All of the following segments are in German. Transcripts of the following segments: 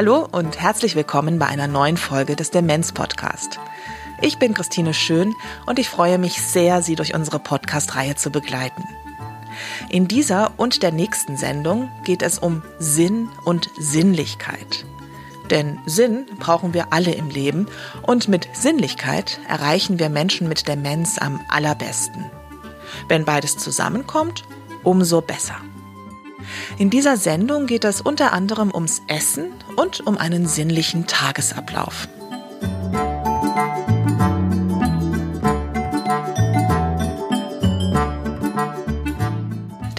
Hallo und herzlich willkommen bei einer neuen Folge des Demenz Podcast. Ich bin Christine Schön und ich freue mich sehr, Sie durch unsere Podcast-Reihe zu begleiten. In dieser und der nächsten Sendung geht es um Sinn und Sinnlichkeit. Denn Sinn brauchen wir alle im Leben und mit Sinnlichkeit erreichen wir Menschen mit Demenz am allerbesten. Wenn beides zusammenkommt, umso besser. In dieser Sendung geht es unter anderem ums Essen und um einen sinnlichen Tagesablauf.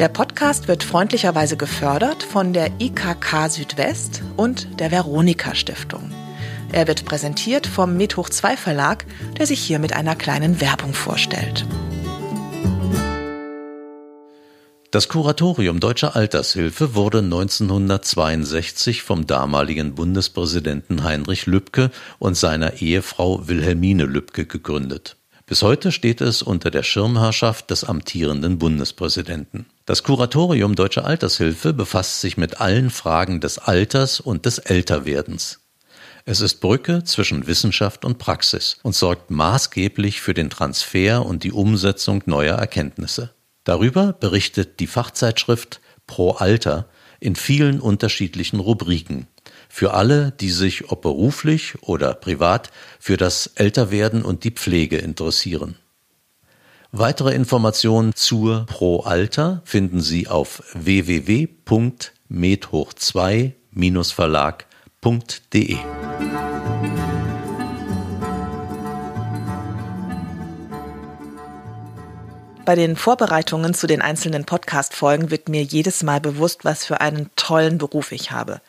Der Podcast wird freundlicherweise gefördert von der IKK Südwest und der Veronika Stiftung. Er wird präsentiert vom Medhoch 2 Verlag, der sich hier mit einer kleinen Werbung vorstellt. Das Kuratorium Deutscher Altershilfe wurde 1962 vom damaligen Bundespräsidenten Heinrich Lübke und seiner Ehefrau Wilhelmine Lübke gegründet. Bis heute steht es unter der Schirmherrschaft des amtierenden Bundespräsidenten. Das Kuratorium Deutscher Altershilfe befasst sich mit allen Fragen des Alters und des Älterwerdens. Es ist Brücke zwischen Wissenschaft und Praxis und sorgt maßgeblich für den Transfer und die Umsetzung neuer Erkenntnisse. Darüber berichtet die Fachzeitschrift Pro Alter in vielen unterschiedlichen Rubriken für alle, die sich ob beruflich oder privat für das Älterwerden und die Pflege interessieren. Weitere Informationen zur Pro Alter finden Sie auf www.medhoch2-verlag.de. Bei den Vorbereitungen zu den einzelnen Podcast-Folgen wird mir jedes Mal bewusst, was für einen tollen Beruf ich habe.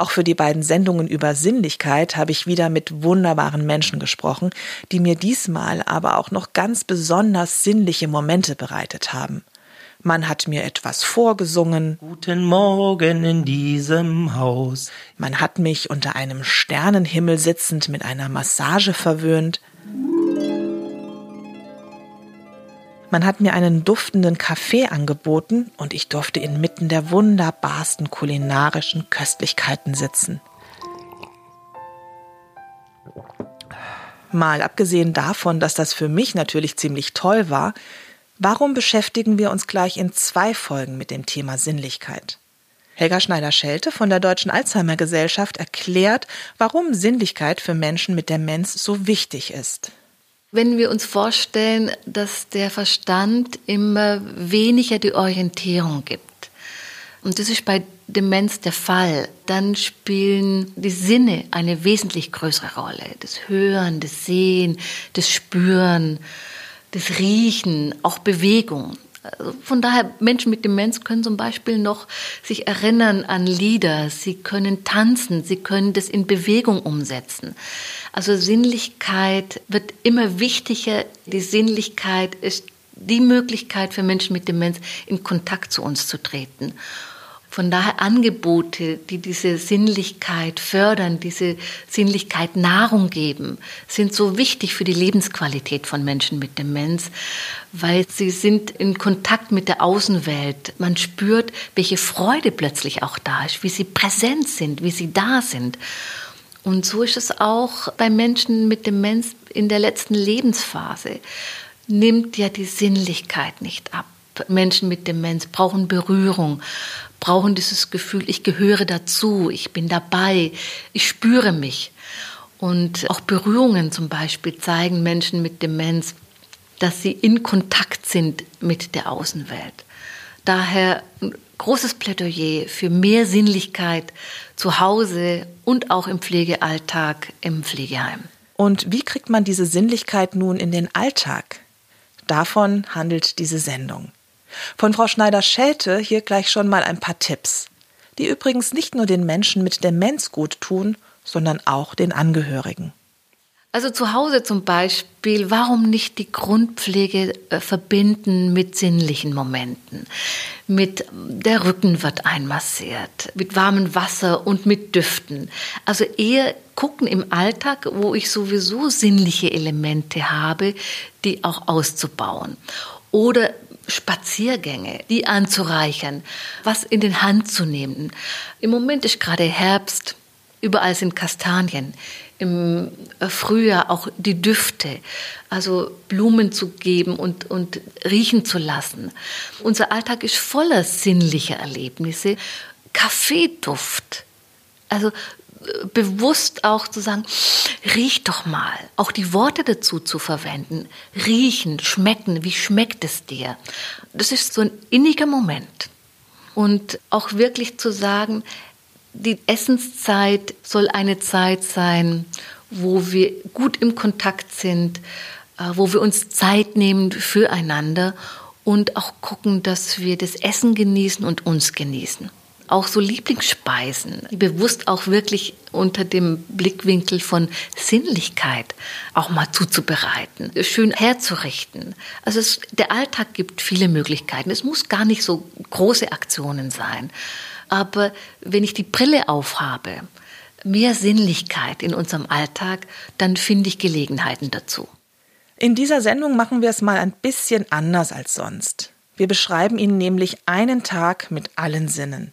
Auch für die beiden Sendungen über Sinnlichkeit habe ich wieder mit wunderbaren Menschen gesprochen, die mir diesmal aber auch noch ganz besonders sinnliche Momente bereitet haben. Man hat mir etwas vorgesungen. Guten Morgen in diesem Haus. Man hat mich unter einem Sternenhimmel sitzend mit einer Massage verwöhnt. Man hat mir einen duftenden Kaffee angeboten und ich durfte inmitten der wunderbarsten kulinarischen Köstlichkeiten sitzen. Mal abgesehen davon, dass das für mich natürlich ziemlich toll war, warum beschäftigen wir uns gleich in zwei Folgen mit dem Thema Sinnlichkeit? Helga Schneider-Schelte von der Deutschen Alzheimer Gesellschaft erklärt, warum Sinnlichkeit für Menschen mit Demenz so wichtig ist. Wenn wir uns vorstellen, dass der Verstand immer weniger die Orientierung gibt, und das ist bei Demenz der Fall, dann spielen die Sinne eine wesentlich größere Rolle. Das Hören, das Sehen, das Spüren, das Riechen, auch Bewegung. Also von daher, Menschen mit Demenz können zum Beispiel noch sich erinnern an Lieder, sie können tanzen, sie können das in Bewegung umsetzen. Also Sinnlichkeit wird immer wichtiger. Die Sinnlichkeit ist die Möglichkeit für Menschen mit Demenz, in Kontakt zu uns zu treten. Von daher Angebote, die diese Sinnlichkeit fördern, diese Sinnlichkeit Nahrung geben, sind so wichtig für die Lebensqualität von Menschen mit Demenz, weil sie sind in Kontakt mit der Außenwelt. Man spürt, welche Freude plötzlich auch da ist, wie sie präsent sind, wie sie da sind. Und so ist es auch bei Menschen mit Demenz in der letzten Lebensphase. Nimmt ja die Sinnlichkeit nicht ab. Menschen mit Demenz brauchen Berührung, brauchen dieses Gefühl, ich gehöre dazu, ich bin dabei, ich spüre mich. Und auch Berührungen zum Beispiel zeigen Menschen mit Demenz, dass sie in Kontakt sind mit der Außenwelt. Daher ein großes Plädoyer für mehr Sinnlichkeit zu Hause und auch im Pflegealltag im Pflegeheim. Und wie kriegt man diese Sinnlichkeit nun in den Alltag? Davon handelt diese Sendung. Von Frau Schneider-Schelte hier gleich schon mal ein paar Tipps, die übrigens nicht nur den Menschen mit Demenz gut tun, sondern auch den Angehörigen. Also zu Hause zum Beispiel, warum nicht die Grundpflege äh, verbinden mit sinnlichen Momenten? Mit der Rücken wird einmassiert, mit warmem Wasser und mit Düften. Also eher gucken im Alltag, wo ich sowieso sinnliche Elemente habe, die auch auszubauen. Oder Spaziergänge, die anzureichern, was in den Hand zu nehmen. Im Moment ist gerade Herbst, überall sind Kastanien im Frühjahr auch die Düfte, also Blumen zu geben und, und riechen zu lassen. Unser Alltag ist voller sinnlicher Erlebnisse. Kaffeeduft, also äh, bewusst auch zu sagen, riech doch mal, auch die Worte dazu zu verwenden, riechen, schmecken, wie schmeckt es dir? Das ist so ein inniger Moment. Und auch wirklich zu sagen, die Essenszeit soll eine Zeit sein, wo wir gut im Kontakt sind, äh, wo wir uns Zeit nehmen füreinander und auch gucken, dass wir das Essen genießen und uns genießen. Auch so Lieblingsspeisen, bewusst auch wirklich unter dem Blickwinkel von Sinnlichkeit auch mal zuzubereiten, schön herzurichten. Also es, der Alltag gibt viele Möglichkeiten. Es muss gar nicht so große Aktionen sein. Aber wenn ich die Brille aufhabe, mehr Sinnlichkeit in unserem Alltag, dann finde ich Gelegenheiten dazu. In dieser Sendung machen wir es mal ein bisschen anders als sonst. Wir beschreiben Ihnen nämlich einen Tag mit allen Sinnen.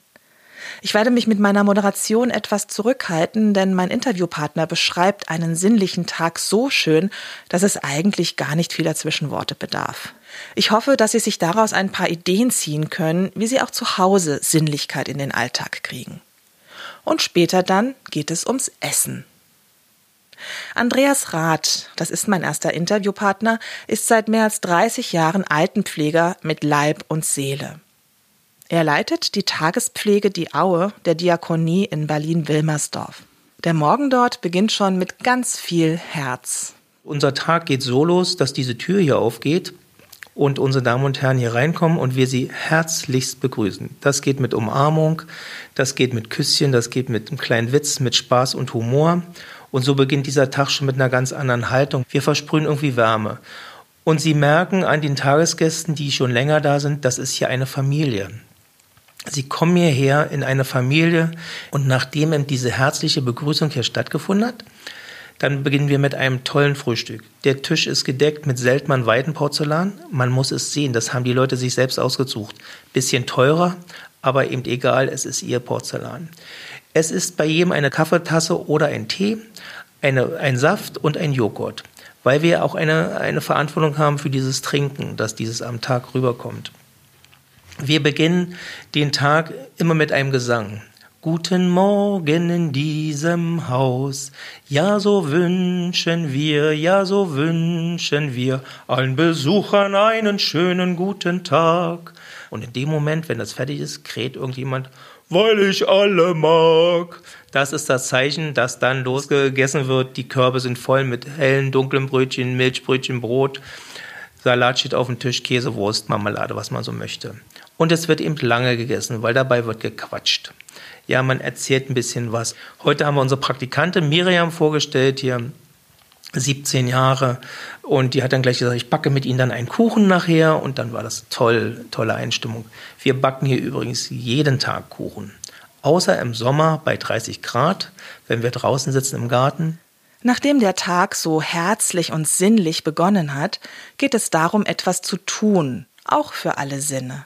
Ich werde mich mit meiner Moderation etwas zurückhalten, denn mein Interviewpartner beschreibt einen sinnlichen Tag so schön, dass es eigentlich gar nicht vieler Zwischenworte bedarf. Ich hoffe, dass Sie sich daraus ein paar Ideen ziehen können, wie Sie auch zu Hause Sinnlichkeit in den Alltag kriegen. Und später dann geht es ums Essen. Andreas Rath, das ist mein erster Interviewpartner, ist seit mehr als 30 Jahren Altenpfleger mit Leib und Seele. Er leitet die Tagespflege Die Aue der Diakonie in Berlin-Wilmersdorf. Der Morgen dort beginnt schon mit ganz viel Herz. Unser Tag geht so los, dass diese Tür hier aufgeht und unsere Damen und Herren hier reinkommen und wir sie herzlichst begrüßen. Das geht mit Umarmung, das geht mit Küsschen, das geht mit einem kleinen Witz, mit Spaß und Humor. Und so beginnt dieser Tag schon mit einer ganz anderen Haltung. Wir versprühen irgendwie Wärme. Und Sie merken an den Tagesgästen, die schon länger da sind, das ist hier eine Familie. Sie kommen hierher in eine Familie und nachdem eben diese herzliche Begrüßung hier stattgefunden hat, dann beginnen wir mit einem tollen Frühstück. Der Tisch ist gedeckt mit Seltmann Weidenporzellan. Man muss es sehen, das haben die Leute sich selbst ausgesucht. Bisschen teurer, aber eben egal, es ist ihr Porzellan. Es ist bei jedem eine Kaffeetasse oder ein Tee, eine, ein Saft und ein Joghurt, weil wir auch eine, eine Verantwortung haben für dieses Trinken, dass dieses am Tag rüberkommt. Wir beginnen den Tag immer mit einem Gesang. Guten Morgen in diesem Haus, ja so wünschen wir, ja so wünschen wir allen Besuchern einen schönen guten Tag. Und in dem Moment, wenn das fertig ist, kräht irgendjemand, weil ich alle mag. Das ist das Zeichen, dass dann losgegessen wird. Die Körbe sind voll mit hellen, dunklen Brötchen, Milchbrötchen, Brot. Salat steht auf dem Tisch, Käse, Wurst, Marmelade, was man so möchte. Und es wird eben lange gegessen, weil dabei wird gequatscht. Ja, man erzählt ein bisschen was. Heute haben wir unsere Praktikantin Miriam vorgestellt, hier 17 Jahre. Und die hat dann gleich gesagt, ich backe mit Ihnen dann einen Kuchen nachher. Und dann war das toll, tolle Einstimmung. Wir backen hier übrigens jeden Tag Kuchen. Außer im Sommer bei 30 Grad, wenn wir draußen sitzen im Garten. Nachdem der Tag so herzlich und sinnlich begonnen hat, geht es darum, etwas zu tun, auch für alle Sinne.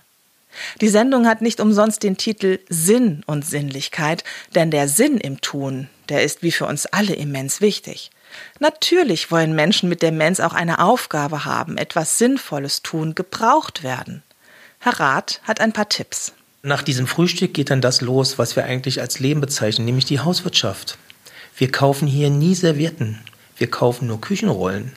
Die Sendung hat nicht umsonst den Titel Sinn und Sinnlichkeit, denn der Sinn im Tun, der ist wie für uns alle immens wichtig. Natürlich wollen Menschen mit Demenz auch eine Aufgabe haben, etwas Sinnvolles tun, gebraucht werden. Herr Rath hat ein paar Tipps. Nach diesem Frühstück geht dann das los, was wir eigentlich als Leben bezeichnen, nämlich die Hauswirtschaft. Wir kaufen hier nie Servietten. Wir kaufen nur Küchenrollen.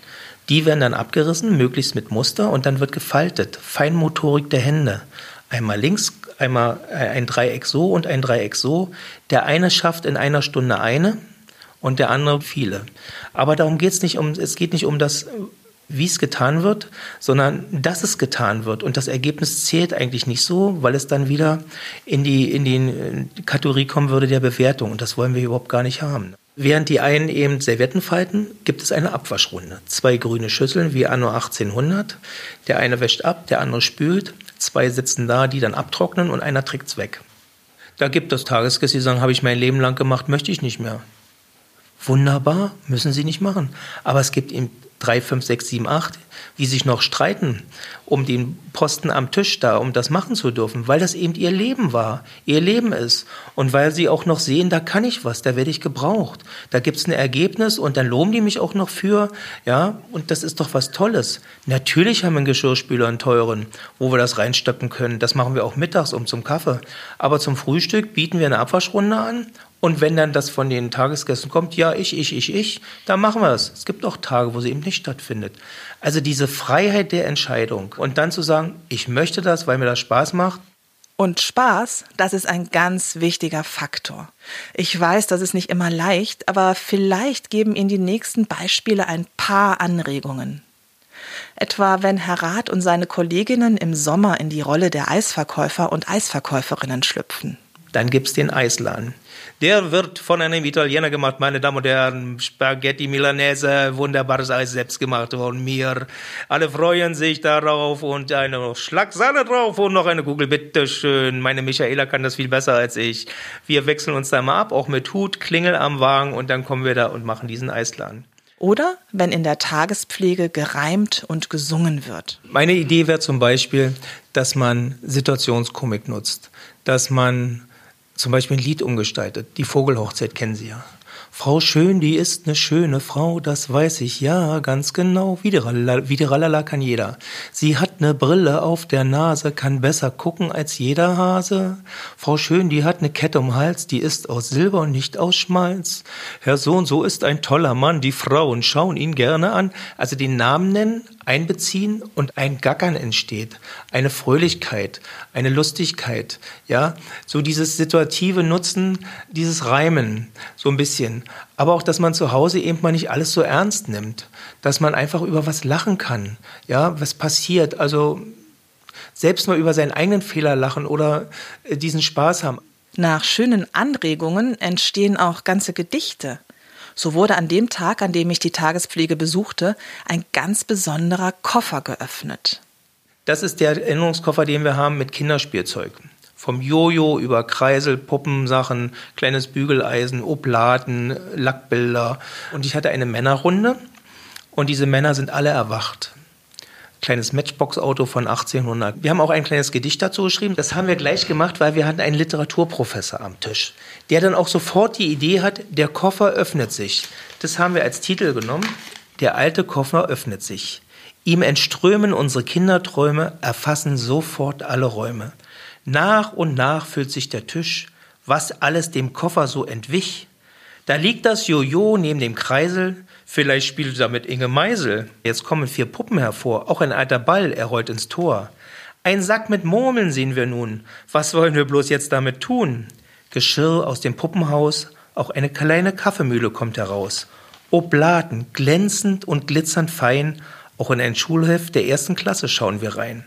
Die werden dann abgerissen, möglichst mit Muster, und dann wird gefaltet. Feinmotorik der Hände. Einmal links, einmal äh, ein Dreieck so und ein Dreieck so. Der eine schafft in einer Stunde eine und der andere viele. Aber darum geht es nicht um, es geht nicht um das wie es getan wird, sondern dass es getan wird. Und das Ergebnis zählt eigentlich nicht so, weil es dann wieder in die, in die äh, Kategorie kommen würde der Bewertung. Und das wollen wir überhaupt gar nicht haben. Während die einen eben Servietten falten, gibt es eine Abwaschrunde. Zwei grüne Schüsseln wie anno 1800. Der eine wäscht ab, der andere spült. Zwei sitzen da, die dann abtrocknen und einer trägt's weg. Da gibt es Tagesgäste, die sagen, habe ich mein Leben lang gemacht, möchte ich nicht mehr. Wunderbar, müssen sie nicht machen. Aber es gibt eben drei, fünf, sechs, sieben, acht, die sich noch streiten um den Posten am Tisch da, um das machen zu dürfen, weil das eben ihr Leben war, ihr Leben ist. Und weil sie auch noch sehen, da kann ich was, da werde ich gebraucht. Da gibt es ein Ergebnis und dann loben die mich auch noch für, ja, und das ist doch was Tolles. Natürlich haben wir einen Geschirrspüler, einen teuren, wo wir das reinsteppen können. Das machen wir auch mittags um zum Kaffee. Aber zum Frühstück bieten wir eine Abwaschrunde an und wenn dann das von den Tagesgästen kommt, ja, ich, ich, ich, ich, dann machen wir es. Es gibt auch Tage, wo sie eben nicht stattfindet. Also diese Freiheit der Entscheidung und dann zu sagen, ich möchte das, weil mir das Spaß macht. Und Spaß, das ist ein ganz wichtiger Faktor. Ich weiß, das ist nicht immer leicht, aber vielleicht geben Ihnen die nächsten Beispiele ein paar Anregungen. Etwa wenn Herr Rath und seine Kolleginnen im Sommer in die Rolle der Eisverkäufer und Eisverkäuferinnen schlüpfen. Dann gibt's den Eisladen. Der wird von einem Italiener gemacht, meine Damen und Herren. Spaghetti Milanese, wunderbares Eis selbst gemacht von mir. Alle freuen sich darauf und eine Schlagsahne drauf und noch eine Kugel, bitteschön. Meine Michaela kann das viel besser als ich. Wir wechseln uns da mal ab, auch mit Hut, Klingel am Wagen und dann kommen wir da und machen diesen Eisladen. Oder wenn in der Tagespflege gereimt und gesungen wird. Meine Idee wäre zum Beispiel, dass man Situationskomik nutzt, dass man zum Beispiel ein Lied umgestaltet. Die Vogelhochzeit kennen Sie ja. Frau Schön, die ist eine schöne Frau, das weiß ich ja ganz genau. Rallala kann jeder. Sie hat eine Brille auf der Nase, kann besser gucken als jeder Hase. Frau Schön, die hat eine Kette um Hals, die ist aus Silber und nicht aus Schmalz. Herr Sohn, so ist ein toller Mann, die Frauen schauen ihn gerne an. Also den Namen nennen, einbeziehen und ein Gackern entsteht, eine Fröhlichkeit, eine Lustigkeit, ja, so dieses situative Nutzen, dieses Reimen, so ein bisschen. Aber auch, dass man zu Hause eben mal nicht alles so ernst nimmt, dass man einfach über was lachen kann, ja, was passiert, also selbst mal über seinen eigenen Fehler lachen oder äh, diesen Spaß haben. Nach schönen Anregungen entstehen auch ganze Gedichte. So wurde an dem Tag, an dem ich die Tagespflege besuchte, ein ganz besonderer Koffer geöffnet. Das ist der Erinnerungskoffer, den wir haben mit Kinderspielzeug. Vom Jojo über Kreisel, Puppensachen, kleines Bügeleisen, Oblaten, Lackbilder. Und ich hatte eine Männerrunde und diese Männer sind alle erwacht kleines Matchbox-Auto von 1800. Wir haben auch ein kleines Gedicht dazu geschrieben. Das haben wir gleich gemacht, weil wir hatten einen Literaturprofessor am Tisch, der dann auch sofort die Idee hat, der Koffer öffnet sich. Das haben wir als Titel genommen. Der alte Koffer öffnet sich. Ihm entströmen unsere Kinderträume, erfassen sofort alle Räume. Nach und nach füllt sich der Tisch, was alles dem Koffer so entwich. Da liegt das Jojo neben dem Kreisel, Vielleicht spielt damit Inge Meisel. Jetzt kommen vier Puppen hervor. Auch ein alter Ball, er rollt ins Tor. Ein Sack mit Murmeln sehen wir nun. Was wollen wir bloß jetzt damit tun? Geschirr aus dem Puppenhaus, auch eine kleine Kaffeemühle kommt heraus. Oblaten, glänzend und glitzernd fein, auch in ein Schulheft der ersten Klasse schauen wir rein.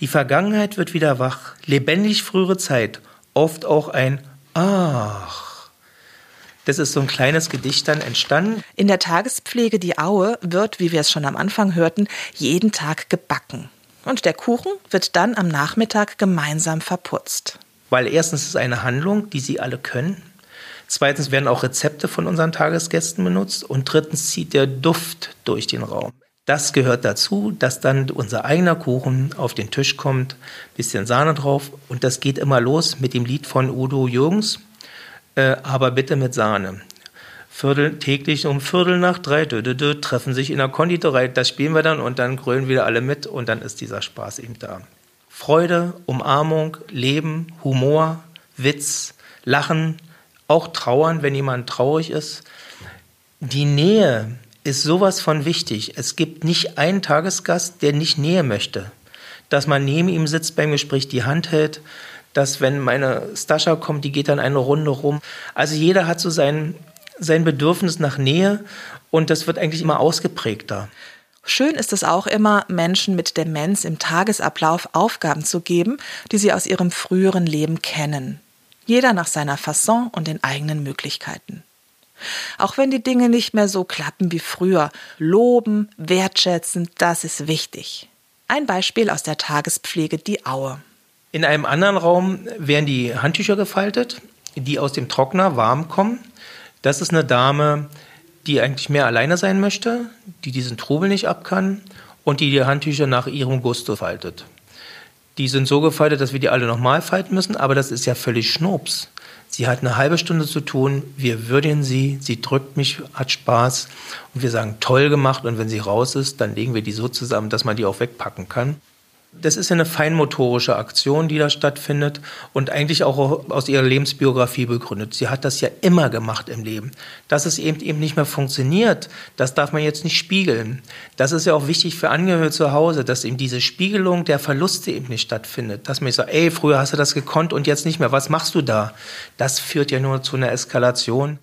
Die Vergangenheit wird wieder wach, lebendig frühere Zeit, oft auch ein Ach. Das ist so ein kleines Gedicht dann entstanden. In der Tagespflege Die Aue wird, wie wir es schon am Anfang hörten, jeden Tag gebacken. Und der Kuchen wird dann am Nachmittag gemeinsam verputzt. Weil erstens ist es eine Handlung, die sie alle können. Zweitens werden auch Rezepte von unseren Tagesgästen benutzt. Und drittens zieht der Duft durch den Raum. Das gehört dazu, dass dann unser eigener Kuchen auf den Tisch kommt, bisschen Sahne drauf und das geht immer los mit dem Lied von Udo Jürgens, äh, aber bitte mit Sahne. Viertel, täglich um Viertel nach drei dö, dö, dö, treffen sich in der Konditorei. Das spielen wir dann und dann grölen wieder alle mit und dann ist dieser Spaß eben da. Freude, Umarmung, Leben, Humor, Witz, Lachen, auch Trauern, wenn jemand traurig ist. Die Nähe ist sowas von wichtig. Es gibt nicht einen Tagesgast, der nicht Nähe möchte. Dass man neben ihm sitzt beim Gespräch, die Hand hält, dass wenn meine Stascha kommt, die geht dann eine Runde rum. Also jeder hat so sein, sein Bedürfnis nach Nähe und das wird eigentlich immer ausgeprägter. Schön ist es auch immer, Menschen mit Demenz im Tagesablauf Aufgaben zu geben, die sie aus ihrem früheren Leben kennen. Jeder nach seiner Fasson und den eigenen Möglichkeiten. Auch wenn die Dinge nicht mehr so klappen wie früher, loben, wertschätzen, das ist wichtig. Ein Beispiel aus der Tagespflege Die Aue. In einem anderen Raum werden die Handtücher gefaltet, die aus dem Trockner warm kommen. Das ist eine Dame, die eigentlich mehr alleine sein möchte, die diesen Trubel nicht ab kann und die die Handtücher nach ihrem Gusto faltet. Die sind so gefaltet, dass wir die alle nochmal falten müssen, aber das ist ja völlig Schnups. Sie hat eine halbe Stunde zu tun, wir würdigen sie, sie drückt mich, hat Spaß und wir sagen toll gemacht und wenn sie raus ist, dann legen wir die so zusammen, dass man die auch wegpacken kann. Das ist ja eine feinmotorische Aktion, die da stattfindet und eigentlich auch aus ihrer Lebensbiografie begründet. Sie hat das ja immer gemacht im Leben. Dass es eben eben nicht mehr funktioniert, das darf man jetzt nicht spiegeln. Das ist ja auch wichtig für Angehörige zu Hause, dass eben diese Spiegelung der Verluste eben nicht stattfindet. Dass man sagt, ey, früher hast du das gekonnt und jetzt nicht mehr. Was machst du da? Das führt ja nur zu einer Eskalation.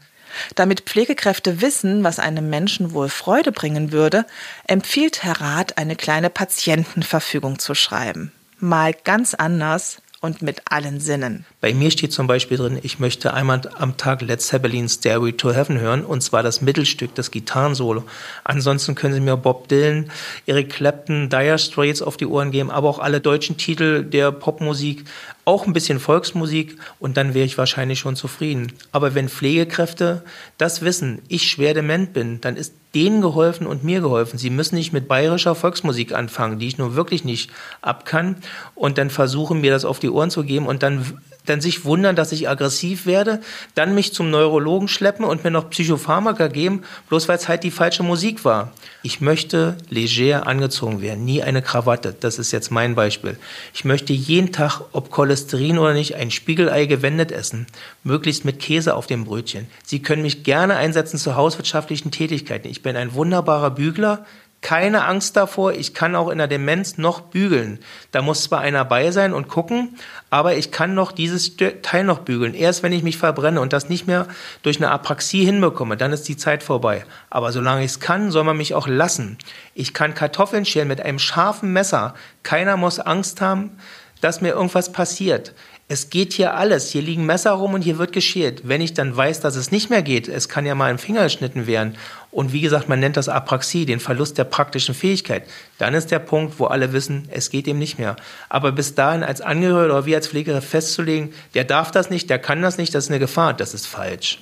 Damit Pflegekräfte wissen, was einem Menschen wohl Freude bringen würde, empfiehlt Herr Rath, eine kleine Patientenverfügung zu schreiben. Mal ganz anders und mit allen Sinnen. Bei mir steht zum Beispiel drin, ich möchte einmal am Tag Led Zeppelin Stairway to Heaven hören, und zwar das Mittelstück, das Gitarrensolo. Ansonsten können Sie mir Bob Dylan, Eric Clapton, Dire Straits auf die Ohren geben, aber auch alle deutschen Titel der Popmusik, auch ein bisschen Volksmusik und dann wäre ich wahrscheinlich schon zufrieden. Aber wenn Pflegekräfte das wissen, ich schwer dement bin, dann ist denen geholfen und mir geholfen. Sie müssen nicht mit bayerischer Volksmusik anfangen, die ich nur wirklich nicht abkann und dann versuchen mir das auf die Ohren zu geben und dann dann sich wundern, dass ich aggressiv werde, dann mich zum Neurologen schleppen und mir noch Psychopharmaka geben, bloß weil es halt die falsche Musik war. Ich möchte leger angezogen werden, nie eine Krawatte. Das ist jetzt mein Beispiel. Ich möchte jeden Tag, ob Cholesterin oder nicht, ein Spiegelei gewendet essen, möglichst mit Käse auf dem Brötchen. Sie können mich gerne einsetzen zu hauswirtschaftlichen Tätigkeiten. Ich bin ein wunderbarer Bügler, keine Angst davor, ich kann auch in der Demenz noch bügeln. Da muss zwar einer bei sein und gucken, aber ich kann noch dieses Teil noch bügeln. Erst wenn ich mich verbrenne und das nicht mehr durch eine Apraxie hinbekomme, dann ist die Zeit vorbei. Aber solange ich es kann, soll man mich auch lassen. Ich kann Kartoffeln schälen mit einem scharfen Messer. Keiner muss Angst haben, dass mir irgendwas passiert. Es geht hier alles. Hier liegen Messer rum und hier wird geschält. Wenn ich dann weiß, dass es nicht mehr geht, es kann ja mal ein Finger geschnitten werden. Und wie gesagt, man nennt das Apraxie, den Verlust der praktischen Fähigkeit. Dann ist der Punkt, wo alle wissen, es geht eben nicht mehr. Aber bis dahin als Angehöriger oder wie als Pfleger festzulegen, der darf das nicht, der kann das nicht, das ist eine Gefahr, das ist falsch.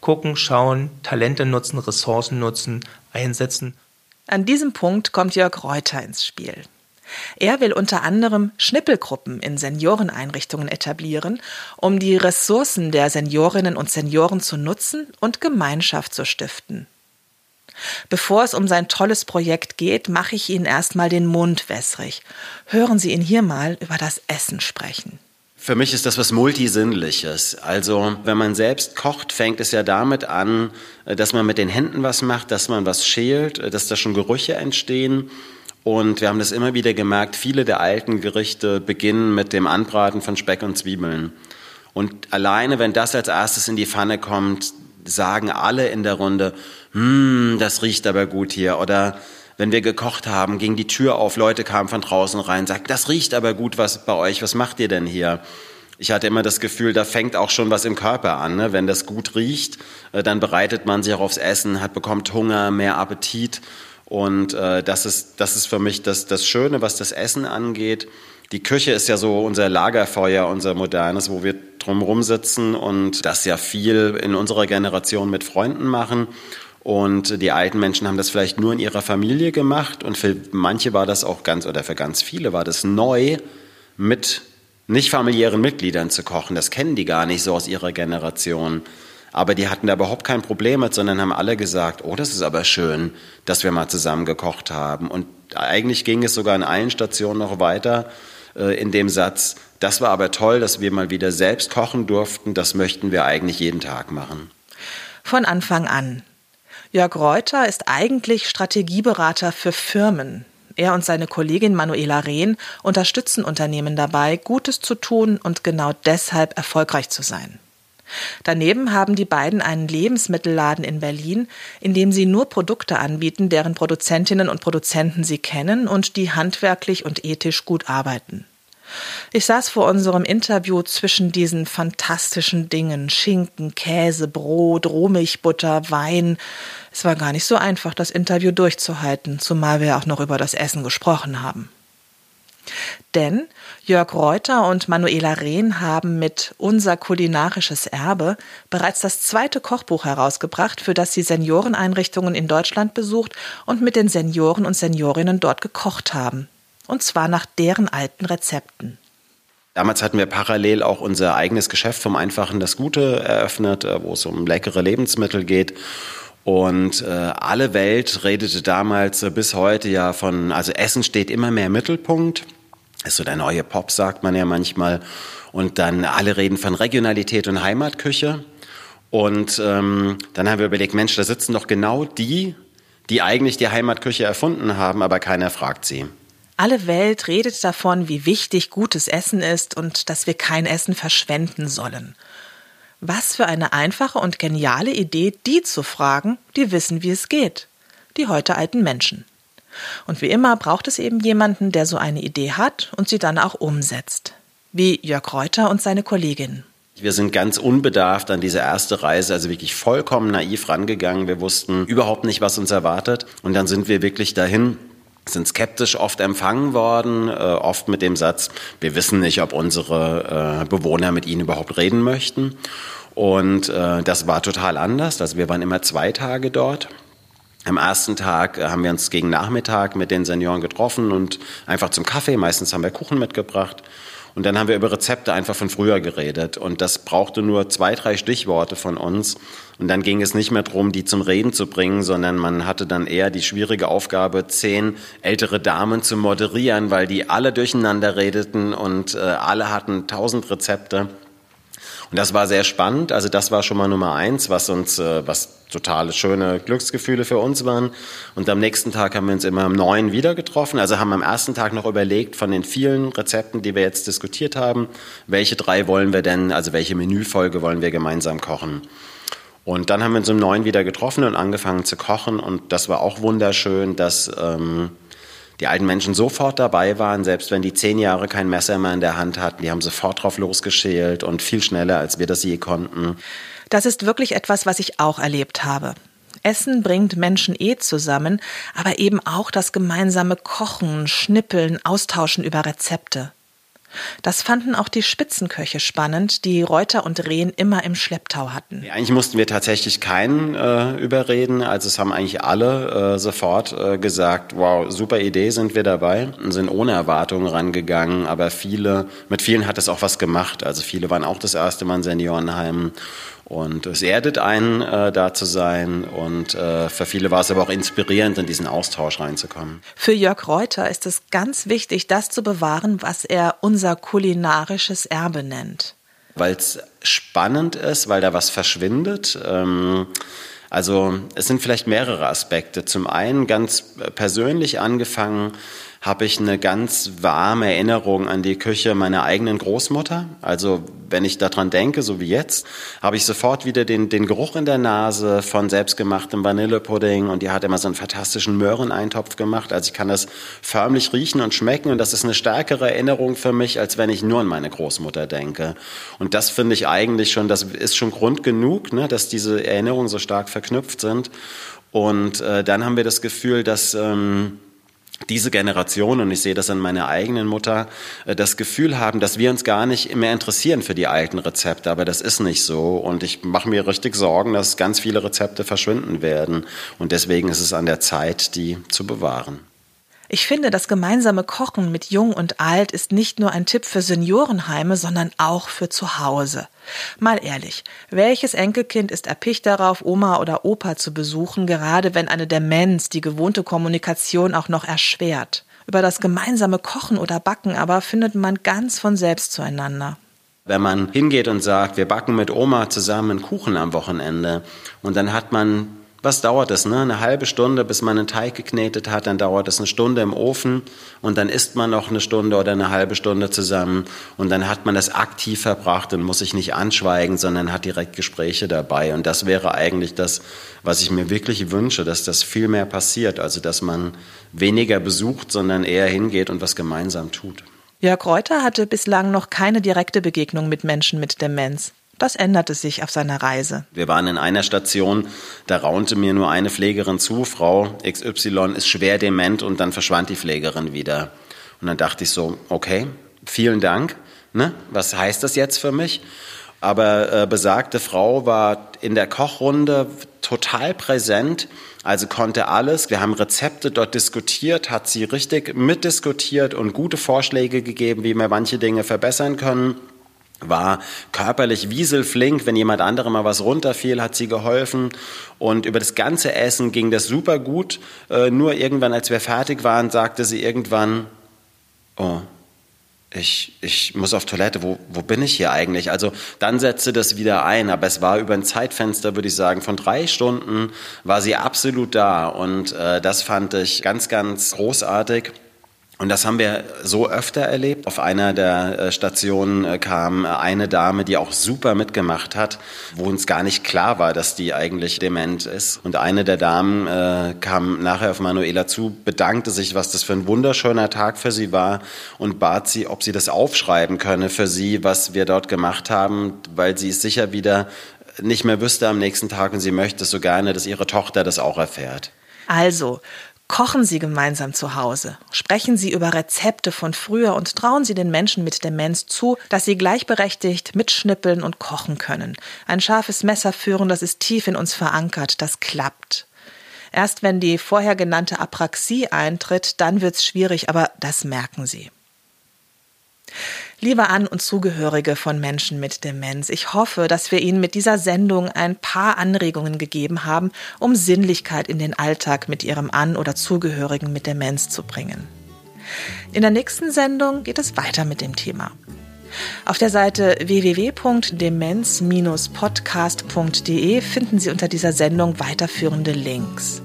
Gucken, schauen, Talente nutzen, Ressourcen nutzen, einsetzen. An diesem Punkt kommt Jörg Reuter ins Spiel. Er will unter anderem Schnippelgruppen in Senioreneinrichtungen etablieren, um die Ressourcen der Seniorinnen und Senioren zu nutzen und Gemeinschaft zu stiften. Bevor es um sein tolles Projekt geht, mache ich Ihnen erstmal den Mund wässrig. Hören Sie ihn hier mal über das Essen sprechen. Für mich ist das was Multisinnliches. Also, wenn man selbst kocht, fängt es ja damit an, dass man mit den Händen was macht, dass man was schält, dass da schon Gerüche entstehen. Und wir haben das immer wieder gemerkt, viele der alten Gerichte beginnen mit dem Anbraten von Speck und Zwiebeln. Und alleine, wenn das als erstes in die Pfanne kommt, sagen alle in der Runde, hm, das riecht aber gut hier. Oder wenn wir gekocht haben, ging die Tür auf, Leute kamen von draußen rein, sagten, das riecht aber gut was bei euch, was macht ihr denn hier? Ich hatte immer das Gefühl, da fängt auch schon was im Körper an. Ne? Wenn das gut riecht, äh, dann bereitet man sich auch aufs Essen, hat bekommt Hunger, mehr Appetit. Und äh, das, ist, das ist für mich das, das Schöne, was das Essen angeht. Die Küche ist ja so unser Lagerfeuer, unser modernes, wo wir drumherum sitzen und das ja viel in unserer Generation mit Freunden machen. Und die alten Menschen haben das vielleicht nur in ihrer Familie gemacht und für manche war das auch ganz, oder für ganz viele war das neu, mit nicht familiären Mitgliedern zu kochen. Das kennen die gar nicht so aus ihrer Generation. Aber die hatten da überhaupt kein Problem mit, sondern haben alle gesagt, oh, das ist aber schön, dass wir mal zusammen gekocht haben. Und eigentlich ging es sogar an allen Stationen noch weiter äh, in dem Satz, das war aber toll, dass wir mal wieder selbst kochen durften, das möchten wir eigentlich jeden Tag machen. Von Anfang an. Jörg Reuter ist eigentlich Strategieberater für Firmen. Er und seine Kollegin Manuela Rehn unterstützen Unternehmen dabei, Gutes zu tun und genau deshalb erfolgreich zu sein. Daneben haben die beiden einen Lebensmittelladen in Berlin, in dem sie nur Produkte anbieten, deren Produzentinnen und Produzenten sie kennen und die handwerklich und ethisch gut arbeiten. Ich saß vor unserem Interview zwischen diesen fantastischen Dingen Schinken, Käse, Brot, Rohmilchbutter, Wein. Es war gar nicht so einfach, das Interview durchzuhalten, zumal wir auch noch über das Essen gesprochen haben. Denn Jörg Reuter und Manuela Rehn haben mit Unser kulinarisches Erbe bereits das zweite Kochbuch herausgebracht, für das sie Senioreneinrichtungen in Deutschland besucht und mit den Senioren und Seniorinnen dort gekocht haben. Und zwar nach deren alten Rezepten. Damals hatten wir parallel auch unser eigenes Geschäft vom Einfachen das Gute eröffnet, äh, wo es um leckere Lebensmittel geht. Und äh, alle Welt redete damals äh, bis heute ja von, also Essen steht immer mehr im Mittelpunkt. Ist so der neue Pop, sagt man ja manchmal. Und dann alle reden von Regionalität und Heimatküche. Und ähm, dann haben wir überlegt, Mensch, da sitzen doch genau die, die eigentlich die Heimatküche erfunden haben, aber keiner fragt sie. Alle Welt redet davon, wie wichtig gutes Essen ist und dass wir kein Essen verschwenden sollen. Was für eine einfache und geniale Idee, die zu fragen, die wissen, wie es geht. Die heute alten Menschen. Und wie immer braucht es eben jemanden, der so eine Idee hat und sie dann auch umsetzt. Wie Jörg Reuter und seine Kollegin. Wir sind ganz unbedarft an diese erste Reise, also wirklich vollkommen naiv rangegangen. Wir wussten überhaupt nicht, was uns erwartet. Und dann sind wir wirklich dahin sind skeptisch oft empfangen worden, äh, oft mit dem Satz, wir wissen nicht, ob unsere äh, Bewohner mit ihnen überhaupt reden möchten. Und äh, das war total anders. Also wir waren immer zwei Tage dort. Am ersten Tag äh, haben wir uns gegen Nachmittag mit den Senioren getroffen und einfach zum Kaffee. Meistens haben wir Kuchen mitgebracht. Und dann haben wir über Rezepte einfach von früher geredet. Und das brauchte nur zwei, drei Stichworte von uns. Und dann ging es nicht mehr darum, die zum Reden zu bringen, sondern man hatte dann eher die schwierige Aufgabe, zehn ältere Damen zu moderieren, weil die alle durcheinander redeten und äh, alle hatten tausend Rezepte. Und das war sehr spannend. Also das war schon mal Nummer eins, was uns, äh, was totale schöne Glücksgefühle für uns waren. Und am nächsten Tag haben wir uns immer am neuen wieder getroffen. Also haben am ersten Tag noch überlegt von den vielen Rezepten, die wir jetzt diskutiert haben, welche drei wollen wir denn, also welche Menüfolge wollen wir gemeinsam kochen. Und dann haben wir uns im neuen wieder getroffen und angefangen zu kochen. Und das war auch wunderschön, dass ähm, die alten Menschen sofort dabei waren, selbst wenn die zehn Jahre kein Messer mehr in der Hand hatten. Die haben sofort drauf losgeschält und viel schneller, als wir das je konnten. Das ist wirklich etwas, was ich auch erlebt habe. Essen bringt Menschen eh zusammen, aber eben auch das gemeinsame Kochen, Schnippeln, Austauschen über Rezepte. Das fanden auch die Spitzenköche spannend, die Reuter und Rehn immer im Schlepptau hatten. Ja, eigentlich mussten wir tatsächlich keinen äh, überreden. Also es haben eigentlich alle äh, sofort äh, gesagt, wow, super Idee, sind wir dabei und sind ohne Erwartungen rangegangen. Aber viele, mit vielen hat es auch was gemacht. Also viele waren auch das erste Mal in Seniorenheimen und es erdet einen, äh, da zu sein. Und äh, für viele war es aber auch inspirierend, in diesen Austausch reinzukommen. Für Jörg Reuter ist es ganz wichtig, das zu bewahren, was er unser kulinarisches Erbe nennt. Weil es spannend ist, weil da was verschwindet. Ähm, also es sind vielleicht mehrere Aspekte. Zum einen ganz persönlich angefangen habe ich eine ganz warme Erinnerung an die Küche meiner eigenen Großmutter. Also wenn ich daran denke, so wie jetzt, habe ich sofort wieder den, den Geruch in der Nase von selbstgemachtem Vanillepudding und die hat immer so einen fantastischen Möhreneintopf gemacht. Also ich kann das förmlich riechen und schmecken und das ist eine stärkere Erinnerung für mich, als wenn ich nur an meine Großmutter denke. Und das finde ich eigentlich schon, das ist schon Grund genug, ne, dass diese Erinnerungen so stark verknüpft sind. Und äh, dann haben wir das Gefühl, dass ähm, diese Generation, und ich sehe das an meiner eigenen Mutter, äh, das Gefühl haben, dass wir uns gar nicht mehr interessieren für die alten Rezepte. Aber das ist nicht so. Und ich mache mir richtig Sorgen, dass ganz viele Rezepte verschwinden werden. Und deswegen ist es an der Zeit, die zu bewahren. Ich finde, das gemeinsame Kochen mit Jung und Alt ist nicht nur ein Tipp für Seniorenheime, sondern auch für zu Hause. Mal ehrlich, welches Enkelkind ist erpicht darauf, Oma oder Opa zu besuchen, gerade wenn eine Demenz die gewohnte Kommunikation auch noch erschwert? Über das gemeinsame Kochen oder Backen aber findet man ganz von selbst zueinander. Wenn man hingeht und sagt, wir backen mit Oma zusammen einen Kuchen am Wochenende und dann hat man was dauert es? Ne? Eine halbe Stunde, bis man einen Teig geknetet hat, dann dauert es eine Stunde im Ofen und dann isst man noch eine Stunde oder eine halbe Stunde zusammen und dann hat man das aktiv verbracht und muss sich nicht anschweigen, sondern hat direkt Gespräche dabei. Und das wäre eigentlich das, was ich mir wirklich wünsche, dass das viel mehr passiert, also dass man weniger besucht, sondern eher hingeht und was gemeinsam tut. Jörg Reuter hatte bislang noch keine direkte Begegnung mit Menschen mit Demenz. Das änderte sich auf seiner Reise. Wir waren in einer Station, da raunte mir nur eine Pflegerin zu, Frau XY ist schwer dement und dann verschwand die Pflegerin wieder. Und dann dachte ich so, okay, vielen Dank. Ne? Was heißt das jetzt für mich? Aber äh, besagte Frau war in der Kochrunde total präsent, also konnte alles. Wir haben Rezepte dort diskutiert, hat sie richtig mitdiskutiert und gute Vorschläge gegeben, wie wir manche Dinge verbessern können war körperlich wieselflink. Wenn jemand anderem mal was runterfiel, hat sie geholfen. Und über das ganze Essen ging das super gut. Äh, nur irgendwann, als wir fertig waren, sagte sie irgendwann, oh, ich, ich muss auf Toilette, wo, wo bin ich hier eigentlich? Also dann setzte das wieder ein, aber es war über ein Zeitfenster, würde ich sagen, von drei Stunden war sie absolut da und äh, das fand ich ganz, ganz großartig. Und das haben wir so öfter erlebt. Auf einer der äh, Stationen äh, kam eine Dame, die auch super mitgemacht hat, wo uns gar nicht klar war, dass die eigentlich dement ist. Und eine der Damen äh, kam nachher auf Manuela zu, bedankte sich, was das für ein wunderschöner Tag für sie war und bat sie, ob sie das aufschreiben könne für sie, was wir dort gemacht haben, weil sie es sicher wieder nicht mehr wüsste am nächsten Tag und sie möchte so gerne, dass ihre Tochter das auch erfährt. Also, Kochen Sie gemeinsam zu Hause. Sprechen Sie über Rezepte von früher und trauen Sie den Menschen mit Demenz zu, dass sie gleichberechtigt mitschnippeln und kochen können. Ein scharfes Messer führen, das ist tief in uns verankert, das klappt. Erst wenn die vorher genannte Apraxie eintritt, dann wird's schwierig, aber das merken Sie. Liebe An- und Zugehörige von Menschen mit Demenz, ich hoffe, dass wir Ihnen mit dieser Sendung ein paar Anregungen gegeben haben, um Sinnlichkeit in den Alltag mit Ihrem An- oder Zugehörigen mit Demenz zu bringen. In der nächsten Sendung geht es weiter mit dem Thema. Auf der Seite www.demenz-podcast.de finden Sie unter dieser Sendung weiterführende Links.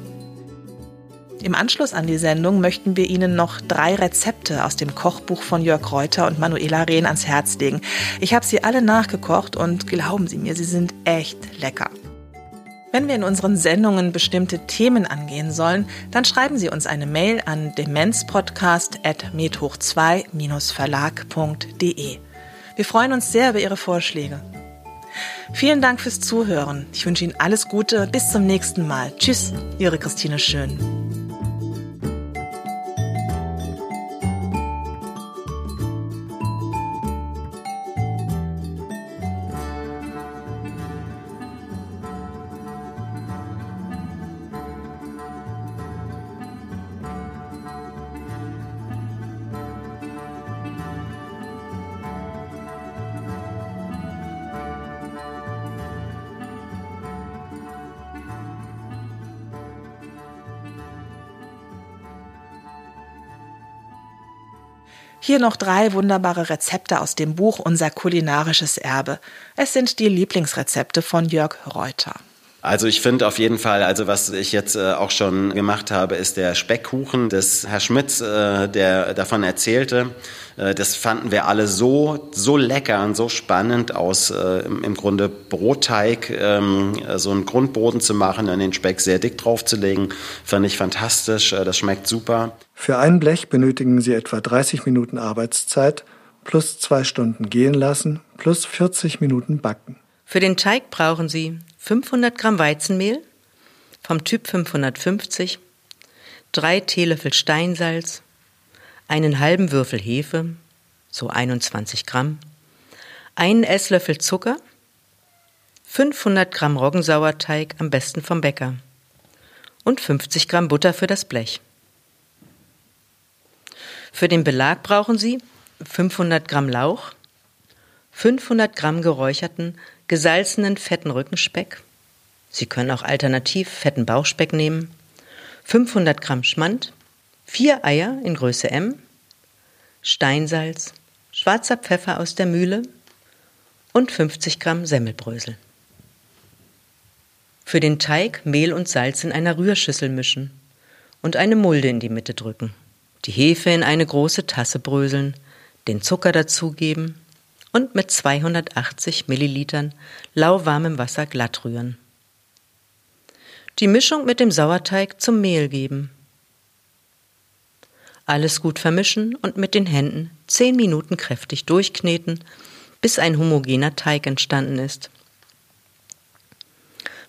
Im Anschluss an die Sendung möchten wir Ihnen noch drei Rezepte aus dem Kochbuch von Jörg Reuter und Manuela Rehn ans Herz legen. Ich habe sie alle nachgekocht und glauben Sie mir, sie sind echt lecker. Wenn wir in unseren Sendungen bestimmte Themen angehen sollen, dann schreiben Sie uns eine Mail an demenzpodcast.medhoch2-verlag.de. Wir freuen uns sehr über Ihre Vorschläge. Vielen Dank fürs Zuhören. Ich wünsche Ihnen alles Gute. Bis zum nächsten Mal. Tschüss, Ihre Christine Schön. Hier noch drei wunderbare Rezepte aus dem Buch Unser kulinarisches Erbe. Es sind die Lieblingsrezepte von Jörg Reuter. Also ich finde auf jeden Fall, also was ich jetzt äh, auch schon gemacht habe, ist der Speckkuchen des Herr Schmitz, äh, der davon erzählte. Äh, das fanden wir alle so, so lecker und so spannend aus, äh, im Grunde Brotteig, ähm, so einen Grundboden zu machen und den Speck sehr dick draufzulegen, fand ich fantastisch. Äh, das schmeckt super. Für ein Blech benötigen Sie etwa 30 Minuten Arbeitszeit plus zwei Stunden gehen lassen plus 40 Minuten backen. Für den Teig brauchen Sie 500 Gramm Weizenmehl vom Typ 550, drei Teelöffel Steinsalz, einen halben Würfel Hefe, so 21 Gramm, einen Esslöffel Zucker, 500 Gramm Roggensauerteig, am besten vom Bäcker, und 50 Gramm Butter für das Blech. Für den Belag brauchen Sie 500 Gramm Lauch, 500 Gramm geräucherten gesalzenen fetten Rückenspeck. Sie können auch alternativ fetten Bauchspeck nehmen. 500 Gramm Schmand, vier Eier in Größe M, Steinsalz, schwarzer Pfeffer aus der Mühle und 50 Gramm Semmelbrösel. Für den Teig Mehl und Salz in einer Rührschüssel mischen und eine Mulde in die Mitte drücken. Die Hefe in eine große Tasse bröseln, den Zucker dazugeben und mit 280 Millilitern lauwarmem Wasser glatt rühren. Die Mischung mit dem Sauerteig zum Mehl geben. Alles gut vermischen und mit den Händen zehn Minuten kräftig durchkneten, bis ein homogener Teig entstanden ist.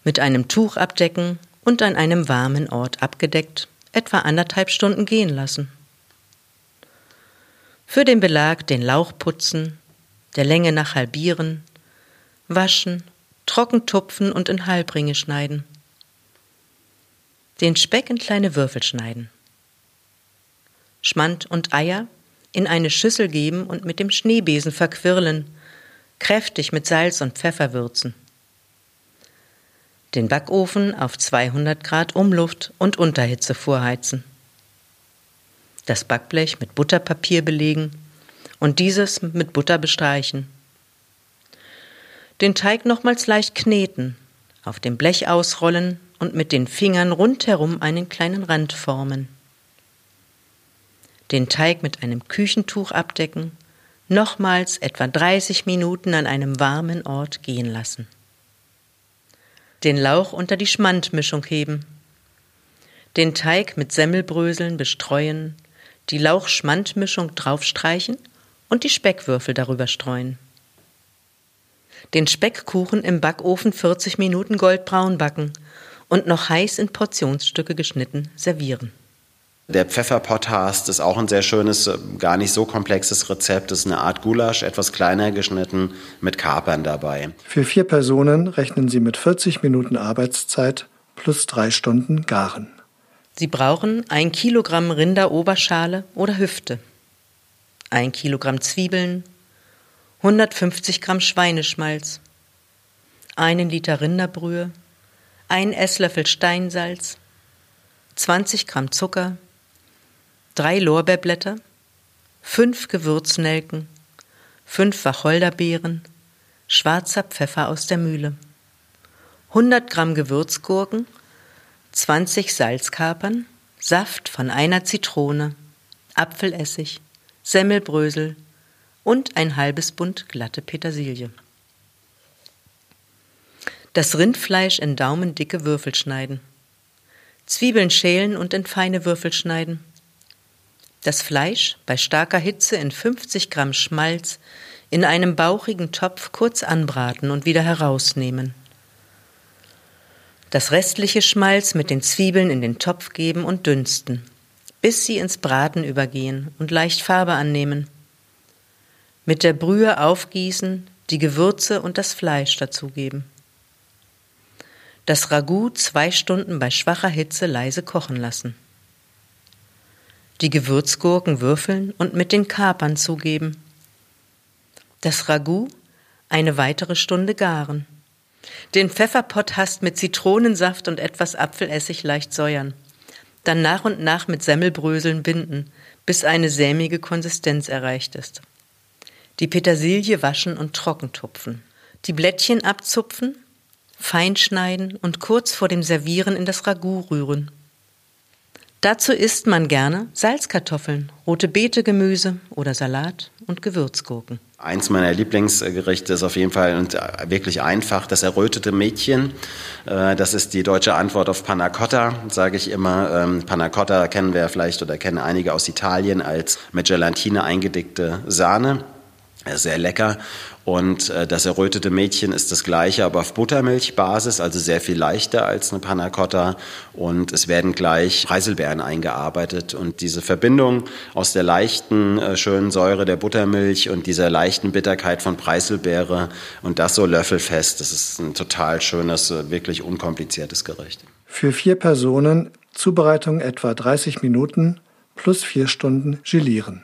Mit einem Tuch abdecken und an einem warmen Ort abgedeckt, etwa anderthalb Stunden gehen lassen. Für den Belag den Lauch putzen, der Länge nach halbieren, waschen, trocken tupfen und in Halbringe schneiden. Den Speck in kleine Würfel schneiden. Schmand und Eier in eine Schüssel geben und mit dem Schneebesen verquirlen, kräftig mit Salz und Pfeffer würzen. Den Backofen auf 200 Grad Umluft und Unterhitze vorheizen das Backblech mit Butterpapier belegen und dieses mit Butter bestreichen. Den Teig nochmals leicht kneten, auf dem Blech ausrollen und mit den Fingern rundherum einen kleinen Rand formen. Den Teig mit einem Küchentuch abdecken, nochmals etwa 30 Minuten an einem warmen Ort gehen lassen. Den Lauch unter die Schmandmischung heben. Den Teig mit Semmelbröseln bestreuen die Lauch-Schmand-Mischung draufstreichen und die Speckwürfel darüber streuen. Den Speckkuchen im Backofen 40 Minuten goldbraun backen und noch heiß in Portionsstücke geschnitten servieren. Der Pfefferpotthast ist auch ein sehr schönes, gar nicht so komplexes Rezept. Das ist eine Art Gulasch, etwas kleiner geschnitten, mit Kapern dabei. Für vier Personen rechnen Sie mit 40 Minuten Arbeitszeit plus drei Stunden Garen. Sie brauchen ein Kilogramm Rinderoberschale oder Hüfte, ein Kilogramm Zwiebeln, 150 Gramm Schweineschmalz, einen Liter Rinderbrühe, ein Esslöffel Steinsalz, 20 Gramm Zucker, drei Lorbeerblätter, fünf Gewürznelken, fünf Wacholderbeeren, schwarzer Pfeffer aus der Mühle, 100 Gramm Gewürzgurken 20 Salzkapern, Saft von einer Zitrone, Apfelessig, Semmelbrösel und ein halbes Bund glatte Petersilie. Das Rindfleisch in daumendicke Würfel schneiden. Zwiebeln schälen und in feine Würfel schneiden. Das Fleisch bei starker Hitze in 50 Gramm Schmalz in einem bauchigen Topf kurz anbraten und wieder herausnehmen das restliche Schmalz mit den Zwiebeln in den Topf geben und dünsten, bis sie ins Braten übergehen und leicht Farbe annehmen. Mit der Brühe aufgießen, die Gewürze und das Fleisch dazugeben. Das Ragout zwei Stunden bei schwacher Hitze leise kochen lassen. Die Gewürzgurken würfeln und mit den Kapern zugeben. Das Ragout eine weitere Stunde garen. Den Pfefferpott hast mit Zitronensaft und etwas Apfelessig leicht säuern. Dann nach und nach mit Semmelbröseln binden, bis eine sämige Konsistenz erreicht ist. Die Petersilie waschen und trocken tupfen. Die Blättchen abzupfen, fein schneiden und kurz vor dem Servieren in das Ragout rühren. Dazu isst man gerne Salzkartoffeln, rote Beete Gemüse oder Salat und Gewürzgurken. Eins meiner Lieblingsgerichte ist auf jeden Fall und wirklich einfach das errötete Mädchen. Äh, das ist die deutsche Antwort auf Panna Cotta, sage ich immer. Ähm, Panna Cotta kennen wir vielleicht oder kennen einige aus Italien als mit Gelatine eingedickte Sahne. Sehr lecker und äh, das errötete Mädchen ist das gleiche, aber auf Buttermilchbasis, also sehr viel leichter als eine Panna Cotta. Und es werden gleich Preiselbeeren eingearbeitet. Und diese Verbindung aus der leichten, äh, schönen Säure der Buttermilch und dieser leichten Bitterkeit von Preiselbeere und das so löffelfest, das ist ein total schönes, äh, wirklich unkompliziertes Gericht. Für vier Personen Zubereitung etwa 30 Minuten plus vier Stunden gelieren.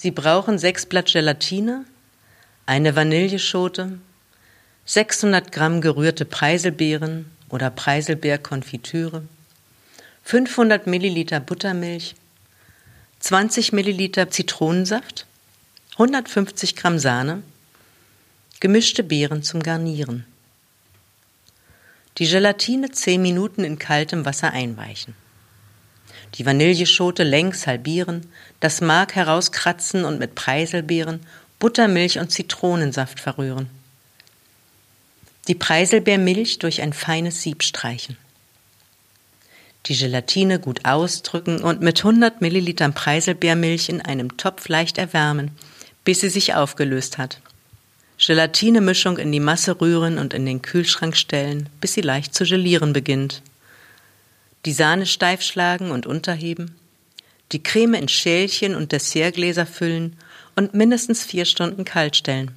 Sie brauchen sechs Blatt Gelatine, eine Vanilleschote, 600 Gramm gerührte Preiselbeeren oder Preiselbeerkonfitüre, 500 Milliliter Buttermilch, 20 Milliliter Zitronensaft, 150 Gramm Sahne, gemischte Beeren zum Garnieren. Die Gelatine zehn Minuten in kaltem Wasser einweichen. Die Vanilleschote längs halbieren, das Mark herauskratzen und mit Preiselbeeren, Buttermilch und Zitronensaft verrühren. Die Preiselbeermilch durch ein feines Sieb streichen. Die Gelatine gut ausdrücken und mit 100 Millilitern Preiselbeermilch in einem Topf leicht erwärmen, bis sie sich aufgelöst hat. Gelatine-Mischung in die Masse rühren und in den Kühlschrank stellen, bis sie leicht zu gelieren beginnt. Die Sahne steif schlagen und unterheben. Die Creme in Schälchen und Dessertgläser füllen und mindestens vier Stunden kalt stellen.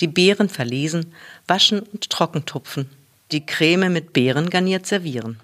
Die Beeren verlesen, waschen und trockentupfen. Die Creme mit Beeren garniert servieren.